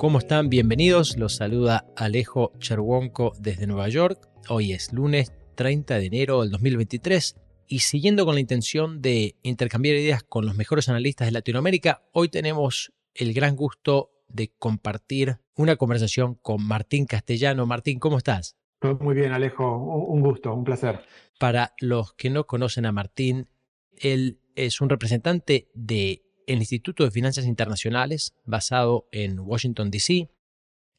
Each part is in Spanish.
¿Cómo están? Bienvenidos. Los saluda Alejo Cherwonko desde Nueva York. Hoy es lunes 30 de enero del 2023 y siguiendo con la intención de intercambiar ideas con los mejores analistas de Latinoamérica, hoy tenemos el gran gusto de compartir una conversación con Martín Castellano. Martín, ¿cómo estás? Muy bien, Alejo. Un gusto, un placer. Para los que no conocen a Martín, él es un representante del Instituto de Finanzas Internacionales basado en Washington, D.C.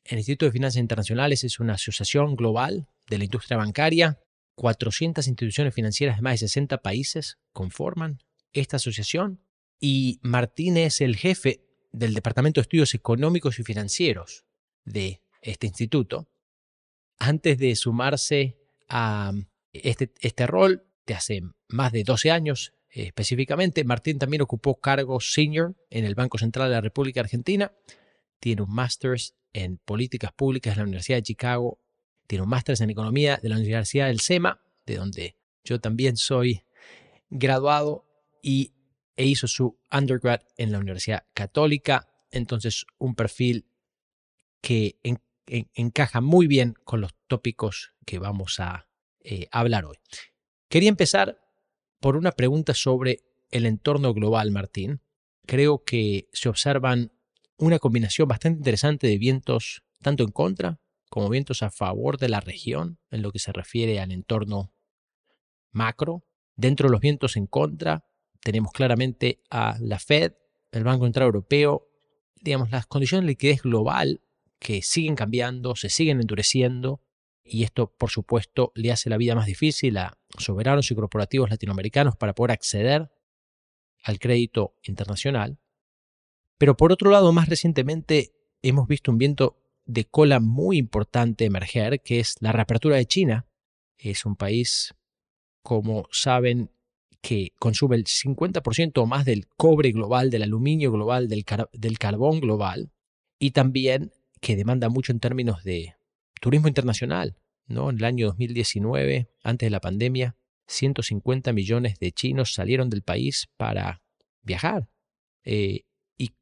El Instituto de Finanzas Internacionales es una asociación global de la industria bancaria. 400 instituciones financieras de más de 60 países conforman esta asociación y Martín es el jefe del Departamento de Estudios Económicos y Financieros de este instituto. Antes de sumarse a este, este rol, de hace más de 12 años específicamente, Martín también ocupó cargos senior en el Banco Central de la República Argentina. Tiene un máster en políticas públicas en la Universidad de Chicago. Tiene un máster en economía de la Universidad del SEMA, de donde yo también soy graduado y e hizo su undergrad en la Universidad Católica. Entonces, un perfil que encaja muy bien con los tópicos que vamos a eh, hablar hoy. Quería empezar por una pregunta sobre el entorno global, Martín. Creo que se observan una combinación bastante interesante de vientos tanto en contra como vientos a favor de la región en lo que se refiere al entorno macro. Dentro de los vientos en contra tenemos claramente a la Fed, el Banco Central Europeo, digamos, las condiciones de liquidez global que siguen cambiando, se siguen endureciendo, y esto, por supuesto, le hace la vida más difícil a soberanos y corporativos latinoamericanos para poder acceder al crédito internacional. Pero por otro lado, más recientemente hemos visto un viento de cola muy importante emerger, que es la reapertura de China. Es un país, como saben, que consume el 50% o más del cobre global, del aluminio global, del, del carbón global, y también que demanda mucho en términos de turismo internacional. ¿no? En el año 2019, antes de la pandemia, 150 millones de chinos salieron del país para viajar eh, y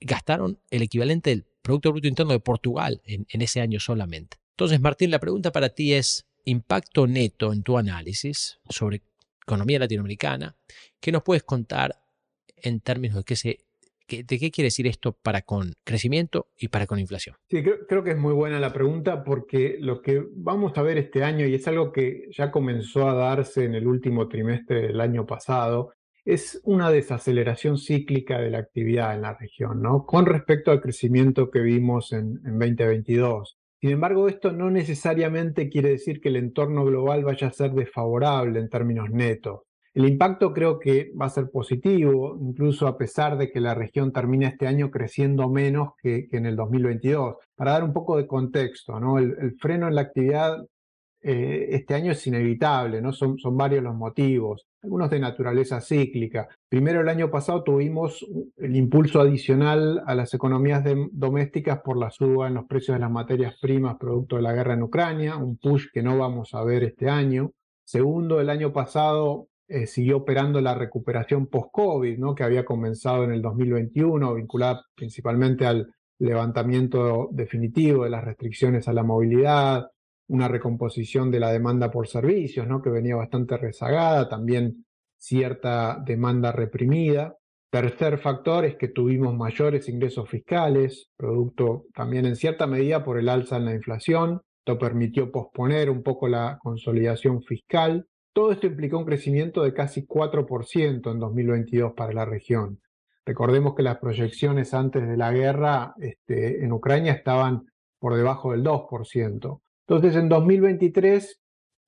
gastaron el equivalente del Producto Bruto Interno de Portugal en, en ese año solamente. Entonces, Martín, la pregunta para ti es, impacto neto en tu análisis sobre economía latinoamericana, ¿qué nos puedes contar en términos de qué se ¿De qué quiere decir esto para con crecimiento y para con inflación? Sí, creo, que es muy buena la pregunta porque lo que vamos a ver este año, y es algo que ya comenzó a darse en el último trimestre del año pasado, es una desaceleración cíclica de la actividad en la región, ¿no? Con respecto al crecimiento que vimos en, en 2022. Sin embargo, esto no necesariamente quiere decir que el entorno global vaya a ser desfavorable en términos netos. El impacto creo que va a ser positivo, incluso a pesar de que la región termina este año creciendo menos que, en el 2022. Para dar un poco de contexto, el, freno en la actividad eh, este año es inevitable, son, varios los motivos, algunos de naturaleza cíclica. Primero, el año pasado tuvimos el impulso adicional a las economías domésticas por la suba en los precios de las materias primas producto de la guerra en Ucrania, un push que no vamos a ver este año. Segundo, el año pasado eh, siguió operando la recuperación post-COVID, ¿no? que había comenzado en el 2021, vinculada principalmente al levantamiento definitivo de las restricciones a la movilidad, una recomposición de la demanda por servicios, ¿no? que venía bastante rezagada, también cierta demanda reprimida. Tercer factor es que tuvimos mayores ingresos fiscales, producto también en cierta medida por el alza en la inflación. Esto permitió posponer un poco la consolidación fiscal. Todo esto implicó un crecimiento de casi 4% en 2022 para la región. Recordemos que las proyecciones antes de la guerra este, en Ucrania estaban por debajo del 2%. Entonces, en 2023,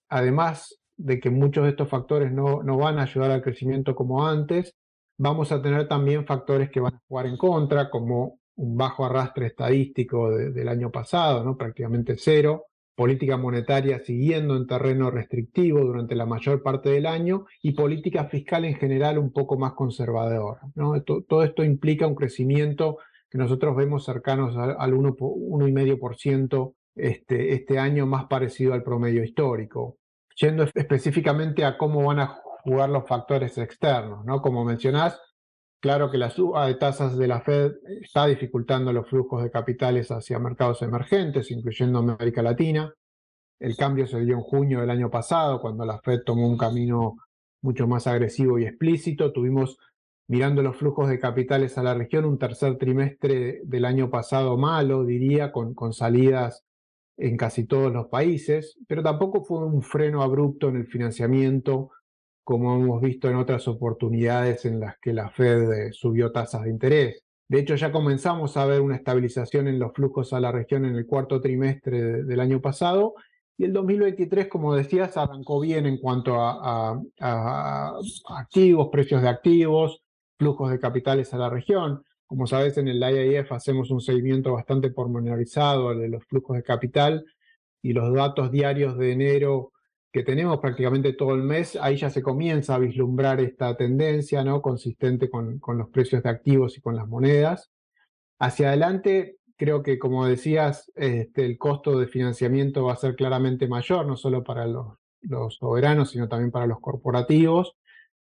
además de que muchos de estos factores no, no van a ayudar al crecimiento como antes, vamos a tener también factores que van a jugar en contra, como un bajo arrastre estadístico del año pasado, ¿no? prácticamente cero, política monetaria siguiendo en terreno restrictivo durante la mayor parte del año y política fiscal en general un poco más conservadora. Todo, esto implica un crecimiento que nosotros vemos cercanos al 1,5% este, este año más parecido al promedio histórico. Yendo específicamente a cómo van a jugar los factores externos, ¿no? Como mencionás, Claro que la suba de tasas de la Fed está dificultando los flujos de capitales hacia mercados emergentes, incluyendo América Latina. El cambio se dio en junio del año pasado, cuando la Fed tomó un camino mucho más agresivo y explícito. Tuvimos, mirando los flujos de capitales a la región, un tercer trimestre del año pasado malo, diría, con, con salidas en casi todos los países, pero tampoco fue un freno abrupto en el financiamiento como hemos visto en otras oportunidades en las que la Fed eh, subió tasas de interés. De hecho, ya comenzamos a ver una estabilización en los flujos a la región en el cuarto trimestre del año pasado y el 2023, como decías, arrancó bien en cuanto a, activos, precios de activos, flujos de capitales a la región. Como sabes, en el IIF hacemos un seguimiento bastante pormenorizado de los flujos de capital y los datos diarios de enero que tenemos prácticamente todo el mes, ahí ya se comienza a vislumbrar esta tendencia ¿no? consistente con, con los precios de activos y con las monedas. Hacia adelante, creo que como decías, este, el costo de financiamiento va a ser claramente mayor, no solo para los, los soberanos, sino también para los corporativos.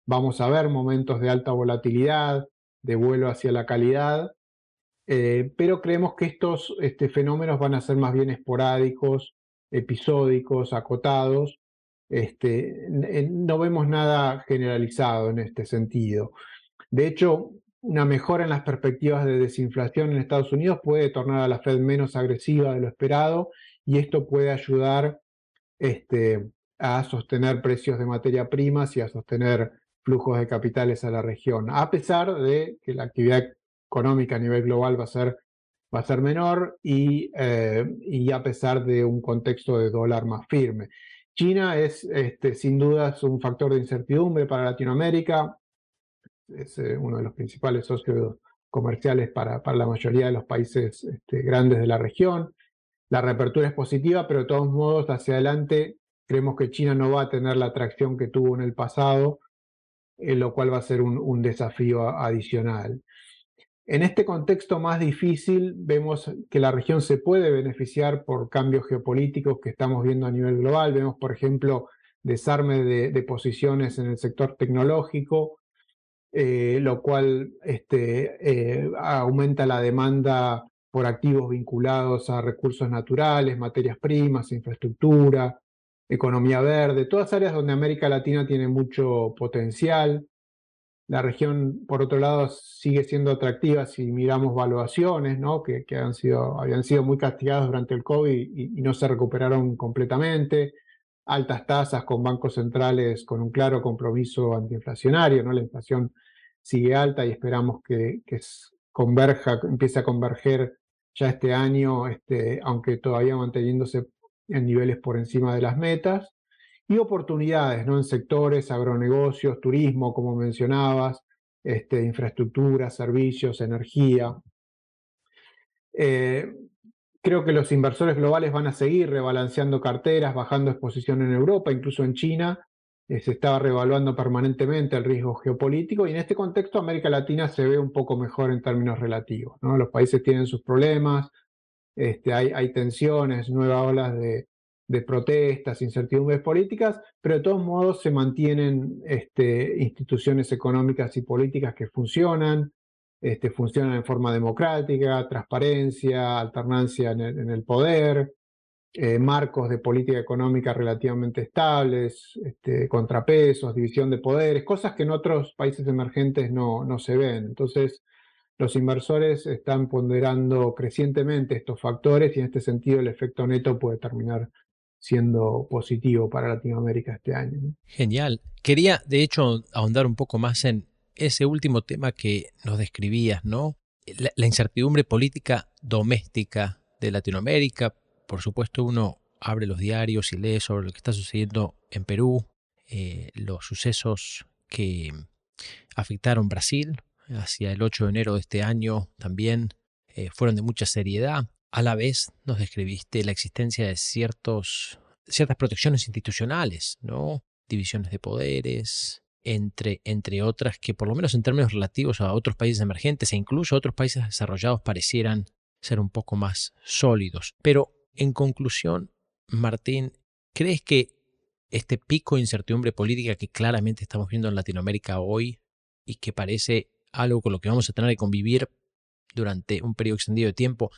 Vamos a ver momentos de alta volatilidad, de vuelo hacia la calidad, eh, pero creemos que estos este, fenómenos van a ser más bien esporádicos, episódicos, acotados, este, no vemos nada generalizado en este sentido. De hecho, una mejora en las perspectivas de desinflación en Estados Unidos puede tornar a la Fed menos agresiva de lo esperado y esto puede ayudar este, a sostener precios de materia primas y a sostener flujos de capitales a la región, a pesar de que la actividad económica a nivel global va a ser, va a ser menor y, eh, y a pesar de un contexto de dólar más firme. China es este, sin duda un factor de incertidumbre para Latinoamérica, es eh, uno de los principales socios comerciales para, la mayoría de los países este, grandes de la región. La reapertura es positiva, pero de todos modos hacia adelante creemos que China no va a tener la atracción que tuvo en el pasado, eh, lo cual va a ser un desafío adicional. En este contexto más difícil, vemos que la región se puede beneficiar por cambios geopolíticos que estamos viendo a nivel global. Vemos, por ejemplo, desarme de, posiciones en el sector tecnológico, eh, lo cual este, eh, aumenta la demanda por activos vinculados a recursos naturales, materias primas, infraestructura, economía verde, todas áreas donde América Latina tiene mucho potencial. La región, por otro lado, sigue siendo atractiva si miramos valuaciones, ¿no? que, han sido, habían sido muy castigadas durante el COVID y, no se recuperaron completamente. Altas tasas con bancos centrales con un claro compromiso antiinflacionario. ¿no? La inflación sigue alta y esperamos que, que converja, empiece a converger ya este año, este, aunque todavía manteniéndose en niveles por encima de las metas y oportunidades ¿no? en sectores, agronegocios, turismo, como mencionabas, este, infraestructura, servicios, energía. Eh, creo que los inversores globales van a seguir rebalanceando carteras, bajando exposición en Europa, incluso en China. Eh, se estaba revaluando permanentemente el riesgo geopolítico y en este contexto América Latina se ve un poco mejor en términos relativos. Los países tienen sus problemas, este, hay, hay tensiones, nuevas olas de, de protestas, incertidumbres políticas, pero de todos modos se mantienen este, instituciones económicas y políticas que funcionan, este, funcionan en forma democrática, transparencia, alternancia en el, poder, eh, marcos de política económica relativamente estables, este, contrapesos, división de poderes, cosas que en otros países emergentes no, no se ven. Entonces, los inversores están ponderando crecientemente estos factores y en este sentido el efecto neto puede terminar siendo positivo para Latinoamérica este año. Genial. Quería, de hecho, ahondar un poco más en ese último tema que nos describías, ¿no? La, incertidumbre política doméstica de Latinoamérica. Por supuesto, uno abre los diarios y lee sobre lo que está sucediendo en Perú, eh, los sucesos que afectaron Brasil hacia el 8 de enero de este año también eh, fueron de mucha seriedad. A la vez nos describiste la existencia de ciertos, ciertas protecciones institucionales, ¿no? Divisiones de poderes, entre, entre otras que por lo menos en términos relativos a otros países emergentes e incluso a otros países desarrollados parecieran ser un poco más sólidos. Pero en conclusión, Martín, ¿crees que este pico de incertidumbre política que claramente estamos viendo en Latinoamérica hoy y que parece algo con lo que vamos a tener que convivir durante un periodo extendido de tiempo,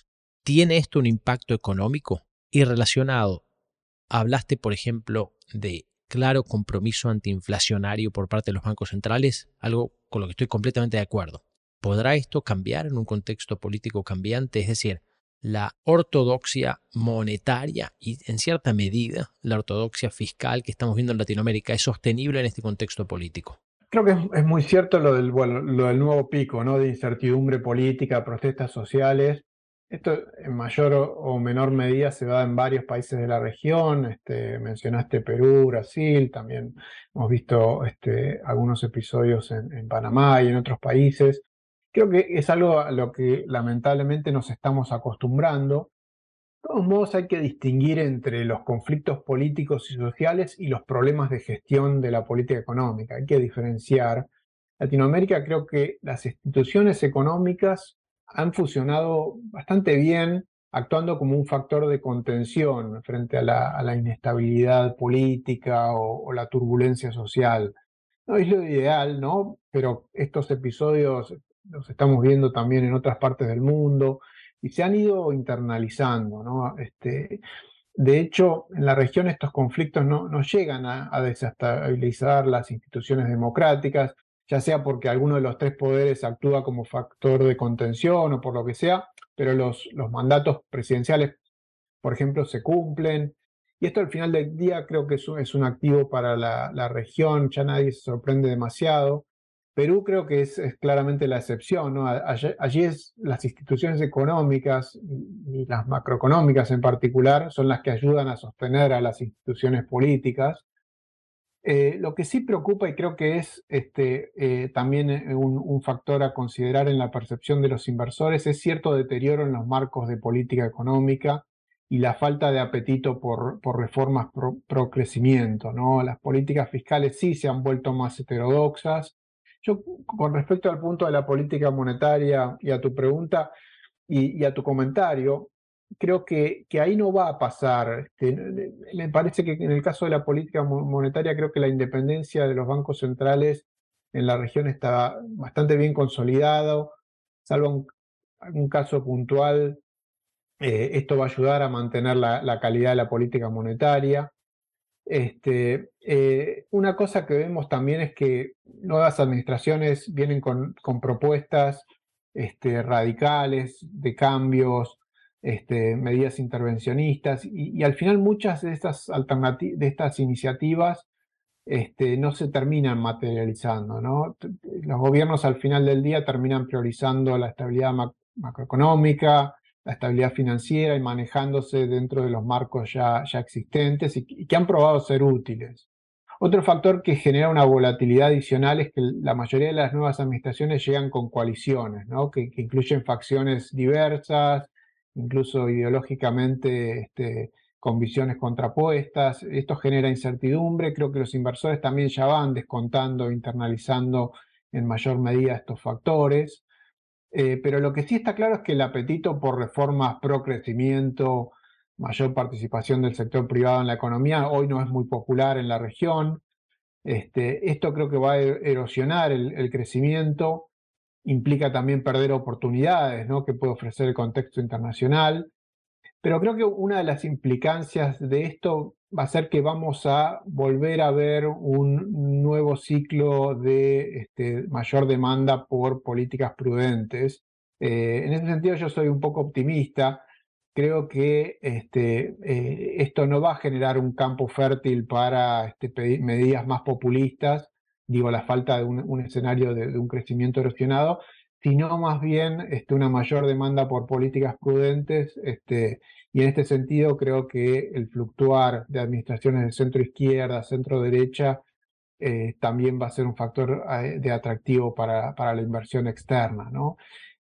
¿tiene esto un impacto económico? Y relacionado, hablaste, por ejemplo, de claro compromiso antiinflacionario por parte de los bancos centrales, algo con lo que estoy completamente de acuerdo. ¿Podrá esto cambiar en un contexto político cambiante? Es decir, la ortodoxia monetaria y en cierta medida la ortodoxia fiscal que estamos viendo en Latinoamérica es sostenible en este contexto político. Creo que es, muy cierto lo del, lo del nuevo pico, ¿no? De incertidumbre política, protestas sociales. Esto en mayor o menor medida se da en varios países de la región. Este, mencionaste Perú, Brasil, también hemos visto este, algunos episodios en, en Panamá y en otros países. Creo que es algo a lo que lamentablemente nos estamos acostumbrando. De todos modos, hay que distinguir entre los conflictos políticos y sociales y los problemas de gestión de la política económica. Hay que diferenciar. Latinoamérica creo que las instituciones económicas han funcionado bastante bien, actuando como un factor de contención frente a la, inestabilidad política o, la turbulencia social. No es lo ideal, ¿no? Pero estos episodios los estamos viendo también en otras partes del mundo y se han ido internalizando, ¿no? Este, de hecho, en la región estos conflictos no, no llegan a, desestabilizar las instituciones democráticas, ya sea porque alguno de los tres poderes actúa como factor de contención o por lo que sea, pero los, los mandatos presidenciales, por ejemplo, se cumplen. Y esto al final del día creo que es un, es un activo para la, la, región, ya nadie se sorprende demasiado. Perú creo que es, claramente la excepción, ¿no? Allí, es las instituciones económicas y las macroeconómicas en particular son las que ayudan a sostener a las instituciones políticas. Eh, lo que sí preocupa y creo que es este, eh, también eh, un, factor a considerar en la percepción de los inversores es cierto deterioro en los marcos de política económica y la falta de apetito por, reformas pro, pro, crecimiento. ¿no? Las políticas fiscales sí se han vuelto más heterodoxas yo, con respecto al punto de la política monetaria y a tu pregunta y, a tu comentario, creo que, que, ahí no va a pasar. Este, me parece que en el caso de la política monetaria, creo que la independencia de los bancos centrales en la región está bastante bien consolidado, salvo un, caso puntual. Eh, esto va a ayudar a mantener la calidad de la política monetaria. Este, eh, una cosa que vemos también es que nuevas administraciones vienen con, propuestas este, radicales de cambios, este, medidas intervencionistas, y, al final muchas de estas, de estas iniciativas este, no se terminan materializando. Los gobiernos al final del día terminan priorizando la estabilidad macroeconómica, la estabilidad financiera y manejándose dentro de los marcos ya, existentes y, que han probado ser útiles. Otro factor que genera una volatilidad adicional es que la mayoría de las nuevas administraciones llegan con coaliciones, que, incluyen facciones diversas, incluso ideológicamente este, con visiones contrapuestas. Esto genera incertidumbre. Creo que los inversores también ya van descontando, internalizando en mayor medida estos factores. Eh, pero lo que sí está claro es que el apetito por reformas pro crecimiento, mayor participación del sector privado en la economía, hoy no es muy popular en la región. Este, esto creo que va a er-, erosionar el, crecimiento, implica también perder oportunidades que puede ofrecer el contexto internacional. Pero creo que una de las implicancias de esto va a ser que vamos a volver a ver un nuevo ciclo de este, mayor demanda por políticas prudentes. Eh, en ese sentido yo soy un poco optimista. Creo que este, eh, esto no va a generar un campo fértil para este, medidas más populistas, digo, la falta de un, escenario de, un crecimiento erosionado, sino más bien este, una mayor demanda por políticas prudentes este, y en este sentido creo que el fluctuar de administraciones de centro izquierda, centro derecha, eh, también va a ser un factor eh, de atractivo para, para, la inversión externa. ¿no?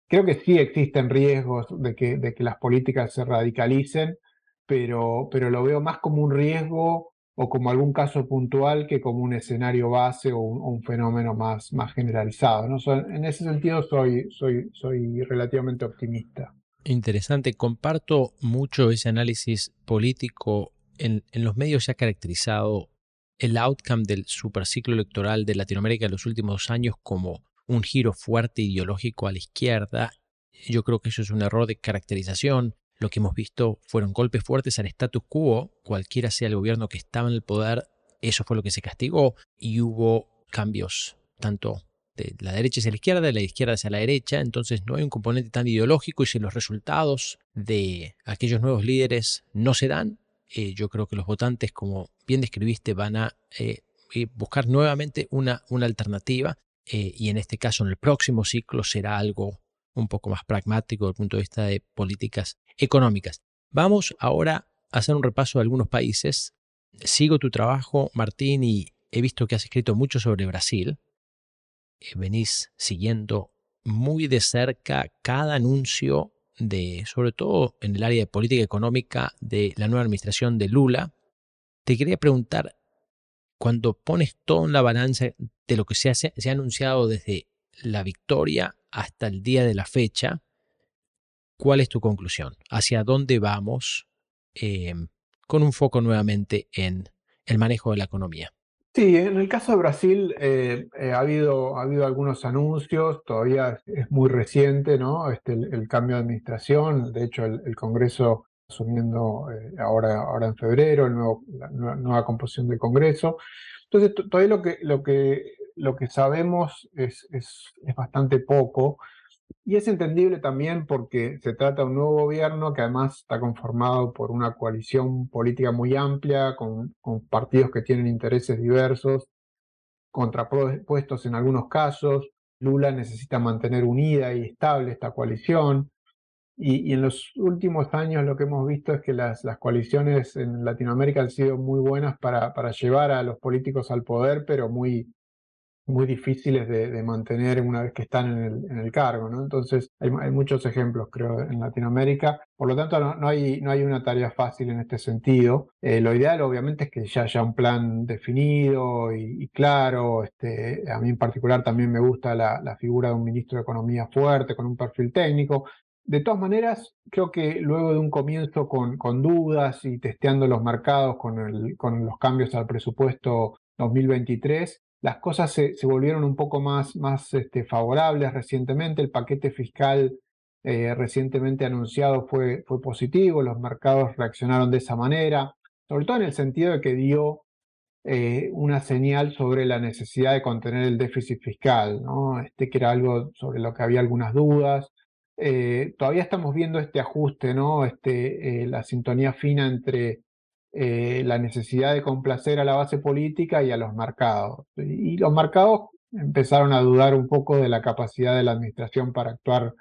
Creo que sí existen riesgos de que, de que las políticas se radicalicen, pero, pero lo veo más como un riesgo o como algún caso puntual que como un escenario base o un, fenómeno más, más generalizado. ¿no? en ese sentido soy, soy, soy relativamente optimista. Interesante, comparto mucho ese análisis político. En, los medios se ha caracterizado el outcome del superciclo electoral de Latinoamérica en los últimos años como un giro fuerte ideológico a la izquierda. Yo creo que eso es un error de caracterización. Lo que hemos visto fueron golpes fuertes al status quo, cualquiera sea el gobierno que estaba en el poder, eso fue lo que se castigó y hubo cambios tanto de la derecha hacia la izquierda, de la izquierda hacia la derecha, entonces no hay un componente tan ideológico y si los resultados de aquellos nuevos líderes no se dan, eh, yo creo que los votantes, como bien describiste, van a eh, eh, buscar nuevamente una, una alternativa y en este caso en el próximo ciclo será algo un poco más pragmático desde el punto de vista de políticas económicas. Vamos ahora a hacer un repaso de algunos países. Sigo tu trabajo, Martín, y he visto que has escrito mucho sobre Brasil. venís siguiendo muy de cerca cada anuncio de, sobre todo en el área de política económica de la nueva administración de Lula. Te quería preguntar, cuando pones todo en la balanza de lo que se, se ha anunciado desde la victoria hasta el día de la fecha, ¿cuál es tu conclusión? ¿Hacia dónde vamos? Em, con un foco nuevamente en el manejo de la economía. Sí, en el caso de Brasil eh, eh, ha, habido, ha habido algunos anuncios, todavía es muy reciente, ¿no? Este, el, cambio de administración, de hecho el, Congreso asumiendo eh, ahora, ahora en febrero el la nueva, composición del Congreso. Entonces, todavía lo que, lo que, lo que sabemos es, es, es bastante poco. Y es entendible también porque se trata de un nuevo gobierno que además está conformado por una coalición política muy amplia, con, partidos que tienen intereses diversos, contrapuestos en algunos casos. Lula necesita mantener unida y estable esta coalición. Y, en los últimos años lo que hemos visto es que las, coaliciones en Latinoamérica han sido muy buenas para llevar a los políticos al poder, pero muy, muy difíciles de, mantener una vez que están en el, en el cargo, ¿no? Entonces hay, muchos ejemplos, creo, en Latinoamérica. Por lo tanto, no, hay, no hay una tarea fácil en este sentido. Eh, lo ideal, obviamente, es que ya haya un plan definido y, claro. Este, a mí en particular también me gusta la, la figura de un ministro de Economía fuerte, con un perfil técnico. De todas maneras, creo que luego de un comienzo con, con dudas y testeando los mercados con, el, con los cambios al presupuesto 2023, las cosas se, volvieron un poco más, este, favorables recientemente. El paquete fiscal eh, recientemente anunciado fue, fue positivo, los mercados reaccionaron de esa manera, sobre todo en el sentido de que dio eh, una señal sobre la necesidad de contener el déficit fiscal, ¿no? este, que era algo sobre lo que había algunas dudas. Eh, todavía estamos viendo este ajuste, ¿no? este, la sintonía fina entre eh, la necesidad de complacer a la base política y a los mercados. Y los mercados empezaron a dudar un poco de la capacidad de la administración para actuar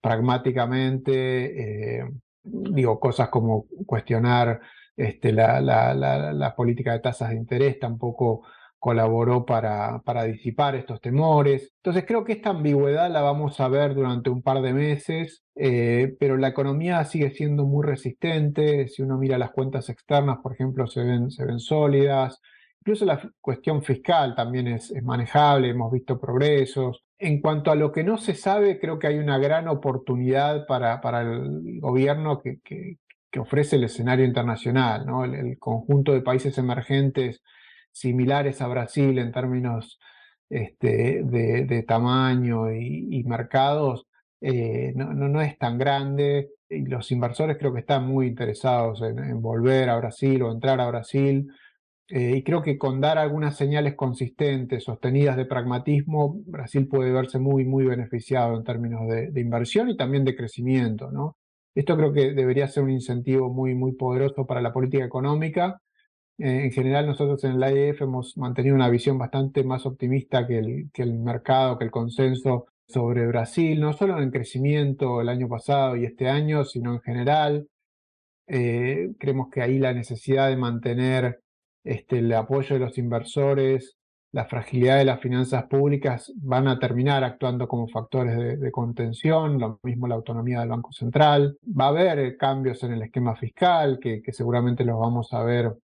pragmáticamente, eh, digo, cosas como cuestionar este, la, la, la, política de tasas de interés tampoco colaboró para, para disipar estos temores. Entonces creo que esta ambigüedad la vamos a ver durante un par de meses, eh, pero la economía sigue siendo muy resistente. Si uno mira las cuentas externas, por ejemplo, se ven, se ven sólidas. Incluso la cuestión fiscal también es, manejable, hemos visto progresos. En cuanto a lo que no se sabe, creo que hay una gran oportunidad para, para el gobierno que, que, ofrece el escenario internacional, ¿no? el conjunto de países emergentes similares a Brasil en términos este, de, tamaño y, mercados, eh, no, no, es tan grande los inversores creo que están muy interesados en, volver a Brasil o entrar a Brasil. Eh, y creo que con dar algunas señales consistentes, sostenidas de pragmatismo, Brasil puede verse muy, muy beneficiado en términos de, de inversión y también de crecimiento. ¿no? Esto creo que debería ser un incentivo muy, muy poderoso para la política económica eh, en general, nosotros en el IEF hemos mantenido una visión bastante más optimista que el, el mercado, que el consenso sobre Brasil, no solo en crecimiento el año pasado y este año, sino en general. Eh, creemos que ahí la necesidad de mantener este, el apoyo de los inversores, la fragilidad de las finanzas públicas van a terminar actuando como factores de, contención, lo mismo la autonomía del Banco Central. Va a haber cambios en el esquema fiscal que seguramente los vamos a ver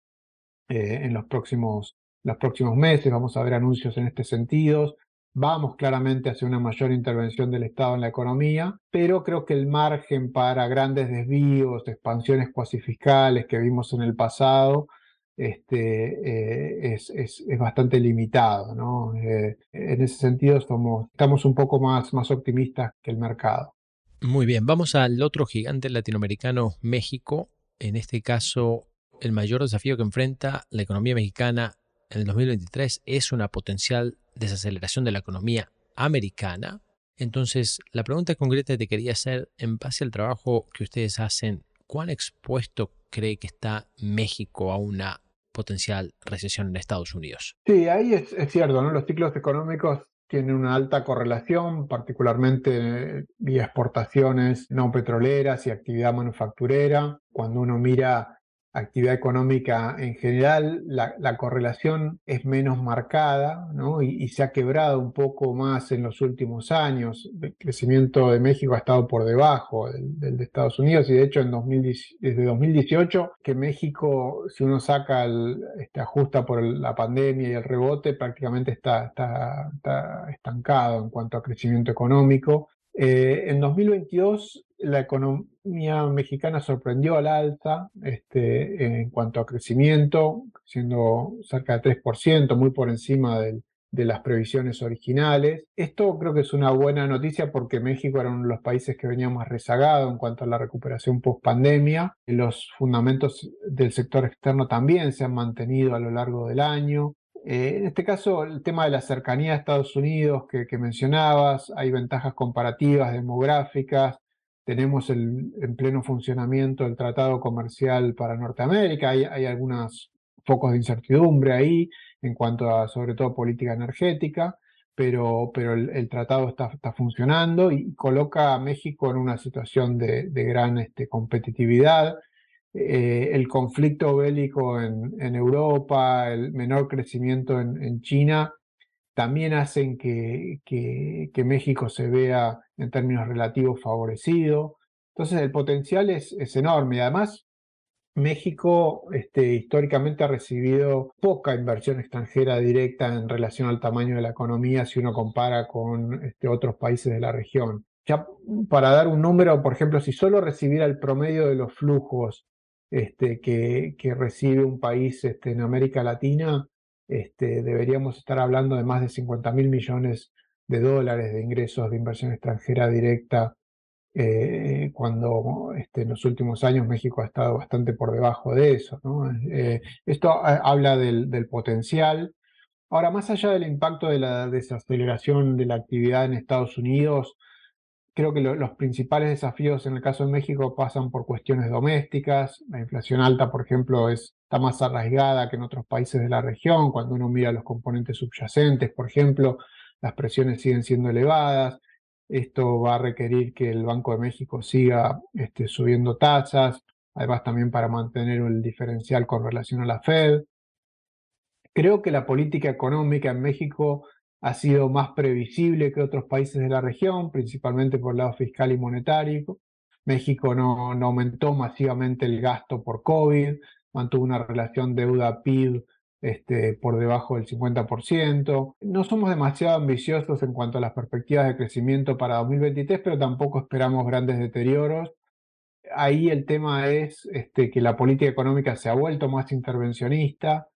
eh, en los próximos, los próximos meses. Vamos a ver anuncios en este sentido. Vamos claramente hacia una mayor intervención del Estado en la economía, pero creo que el margen para grandes desvíos, expansiones cuasi fiscales que vimos en el pasado, este, es, es, bastante limitado. ¿no? en ese sentido estamos un poco más, más optimistas que el mercado. Muy bien, vamos al otro gigante latinoamericano, México. En este caso, el mayor desafío que enfrenta la economía mexicana en el 2023 es una potencial desaceleración de la economía americana. Entonces, la pregunta concreta que te quería hacer, en base al trabajo que ustedes hacen, ¿cuán expuesto cree que está México a una potencial recesión en Estados Unidos? Sí, ahí es, cierto, ¿no? Los ciclos económicos tienen una alta correlación, particularmente vía exportaciones no petroleras y actividad manufacturera. Cuando uno mira actividad económica en general, la, correlación es menos marcada ¿no? y, se ha quebrado un poco más en los últimos años. El crecimiento de México ha estado por debajo del, de Estados Unidos y de hecho en desde 2018 que México, si uno saca el, este, ajusta por la pandemia y el rebote, prácticamente está, está, estancado en cuanto a crecimiento económico. Eh, en 2022 la economía mexicana sorprendió al alza este, en cuanto a crecimiento, siendo cerca de 3%, muy por encima de las previsiones originales. Esto creo que es una buena noticia porque México era uno de los países que venía más rezagado en cuanto a la recuperación post pandemia. Los fundamentos del sector externo también se han mantenido a lo largo del año. Eh, en este caso, el tema de la cercanía a Estados Unidos que mencionabas, hay ventajas comparativas, demográficas, tenemos el, en pleno funcionamiento el tratado comercial para Norteamérica, hay, hay algunos focos de incertidumbre ahí en cuanto a sobre todo política energética, pero, pero el, tratado está, está, funcionando y coloca a México en una situación de, de gran este, competitividad. Eh, el conflicto bélico en, en, Europa, el menor crecimiento en, en China, también hacen que, que, México se vea en términos relativos favorecido. Entonces el potencial es, es enorme. Además, México este, históricamente ha recibido poca inversión extranjera directa en relación al tamaño de la economía si uno compara con este, otros países de la región. Ya para dar un número, por ejemplo, si solo recibiera el promedio de los flujos este, que, que, recibe un país este, en América Latina, este, deberíamos estar hablando de más de 50 mil millones de dólares de ingresos de inversión extranjera directa, eh, cuando este, en los últimos años México ha estado bastante por debajo de eso. Eh, esto habla del, del, potencial. Ahora, más allá del impacto de la desaceleración de la actividad en Estados Unidos, creo que los principales desafíos en el caso de México pasan por cuestiones domésticas. La inflación alta, por ejemplo, es, está más arraigada que en otros países de la región. Cuando uno mira los componentes subyacentes, por ejemplo, las presiones siguen siendo elevadas. Esto va a requerir que el Banco de México siga este, subiendo tasas, además también para mantener el diferencial con relación a la Fed. Creo que la política económica en México ha sido más previsible que otros países de la región, principalmente por el lado fiscal y monetario. México no, aumentó masivamente el gasto por COVID, mantuvo una relación deuda-PIB este, por debajo del 50%. No somos demasiado ambiciosos en cuanto a las perspectivas de crecimiento para 2023, pero tampoco esperamos grandes deterioros. Ahí el tema es este, que la política económica se ha vuelto más intervencionista,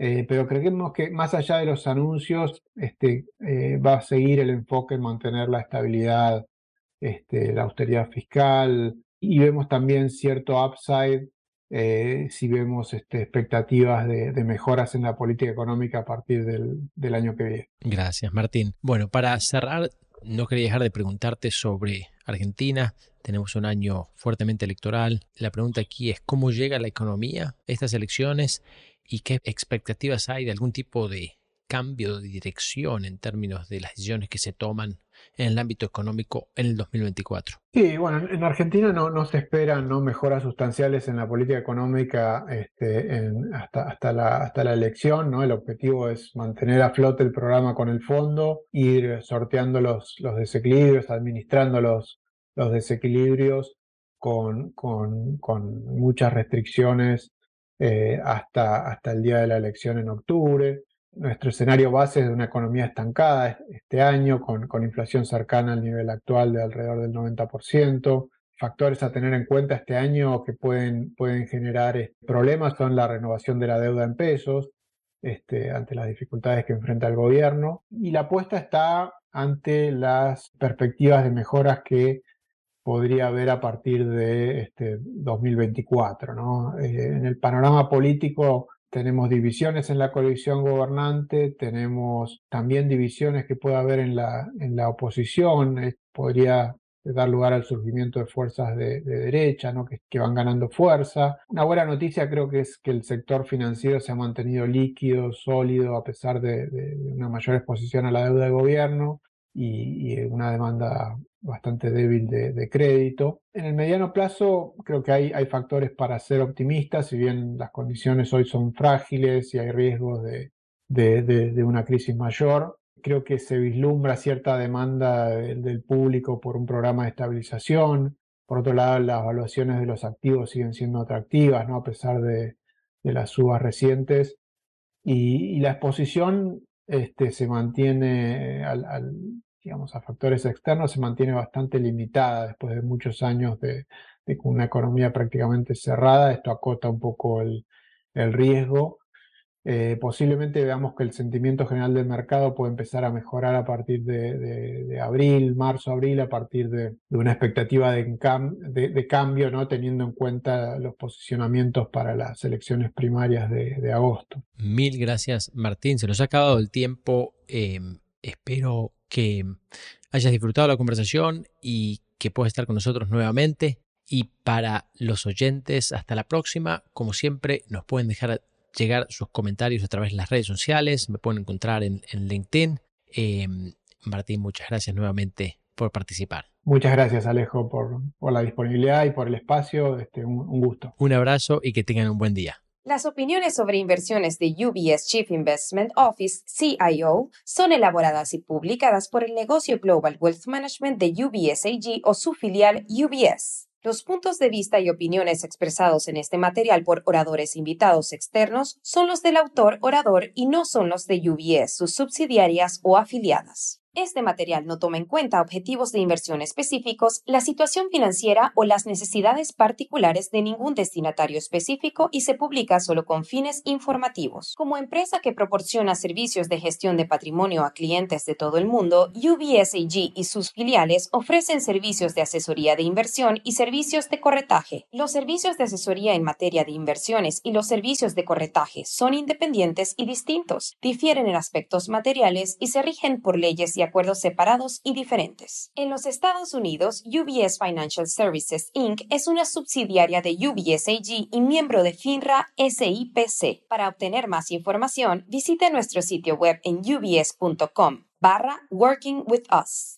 eh, pero creemos que más allá de los anuncios, este, eh, va a seguir el enfoque en mantener la estabilidad, este, la austeridad fiscal y vemos también cierto upside eh, si vemos este, expectativas de, mejoras en la política económica a partir del, del año que viene. Gracias, Martín. Bueno, para cerrar, no quería dejar de preguntarte sobre Argentina. Tenemos un año fuertemente electoral. La pregunta aquí es cómo llega la economía a estas elecciones y qué expectativas hay de algún tipo de cambio de dirección en términos de las decisiones que se toman en el ámbito económico en el 2024? Sí, bueno, en Argentina no, se esperan ¿no? mejoras sustanciales en la política económica este, hasta, hasta, la, hasta la elección. ¿no? El objetivo es mantener a flote el programa con el fondo, ir sorteando los, los desequilibrios, administrando los, los desequilibrios con, con muchas restricciones eh, hasta, hasta el día de la elección en octubre. Nuestro escenario base es de una economía estancada este año, con, con inflación cercana al nivel actual de alrededor del 90%. factores a tener en cuenta este año que pueden, pueden generar eh, problemas son la renovación de la deuda en pesos este, ante las dificultades que enfrenta el gobierno y la apuesta está ante las perspectivas de mejoras que podría haber a partir de este 2024. ¿no? Eh, en el panorama político tenemos divisiones en la coalición gobernante, tenemos también divisiones que puede haber en la, en la oposición, eh, podría dar lugar al surgimiento de fuerzas de, derecha, ¿no? que, que, van ganando fuerza. Una buena noticia creo que es que el sector financiero se ha mantenido líquido, sólido, a pesar de, de una mayor exposición a la deuda de gobierno y, y una demanda bastante débil de, crédito. En el mediano plazo creo que hay, hay factores para ser optimistas, si bien las condiciones hoy son frágiles y hay riesgos de, de una crisis mayor. Creo que se vislumbra cierta demanda del, público por un programa de estabilización. Por otro lado, las evaluaciones de los activos siguen siendo atractivas, ¿no? a pesar de, las subas recientes. Y, la exposición este, se mantiene al, digamos, a factores externos se mantiene bastante limitada después de muchos años de, una economía prácticamente cerrada. Esto acota un poco el, riesgo. Eh, posiblemente veamos que el sentimiento general del mercado puede empezar a mejorar a partir de, abril, marzo, abril, a partir de, una expectativa de, cambio, ¿no? teniendo en cuenta los posicionamientos para las elecciones primarias de, agosto. Mil gracias, Martín. Se nos ha acabado el tiempo. Eh, espero que hayas disfrutado la conversación y que puedas estar con nosotros nuevamente. Y para los oyentes, hasta la próxima. Como siempre, nos pueden dejar llegar sus comentarios a través de las redes sociales. Me pueden encontrar en, LinkedIn. Em, Martín, muchas gracias nuevamente por participar. Muchas gracias, Alejo, por, la disponibilidad y por el espacio. Este, un gusto. Un abrazo y que tengan un buen día. Las opiniones sobre inversiones de UBS Chief Investment Office, CIO, son elaboradas y publicadas por el negocio Global Wealth Management de UBS AG o su filial UBS. Los puntos de vista y opiniones expresados en este material por oradores invitados externos son los del autor orador y no son los de UBS, sus subsidiarias o afiliadas. Este material no toma en cuenta objetivos de inversión específicos, la situación financiera o las necesidades particulares de ningún destinatario específico y se publica solo con fines informativos. Como empresa que proporciona servicios de gestión de patrimonio a clientes de todo el mundo, UBSAG y sus filiales ofrecen servicios de asesoría de inversión y servicios de corretaje. Los servicios de asesoría en materia de inversiones y los servicios de corretaje son independientes y distintos, difieren en aspectos materiales y se rigen por leyes y acuerdos separados y diferentes. En los Estados Unidos, UBS Financial Services Inc. es una subsidiaria de UBS AG y miembro de FINRA SIPC. Para obtener más información, visite nuestro sitio web en ubs.com barra Working with Us.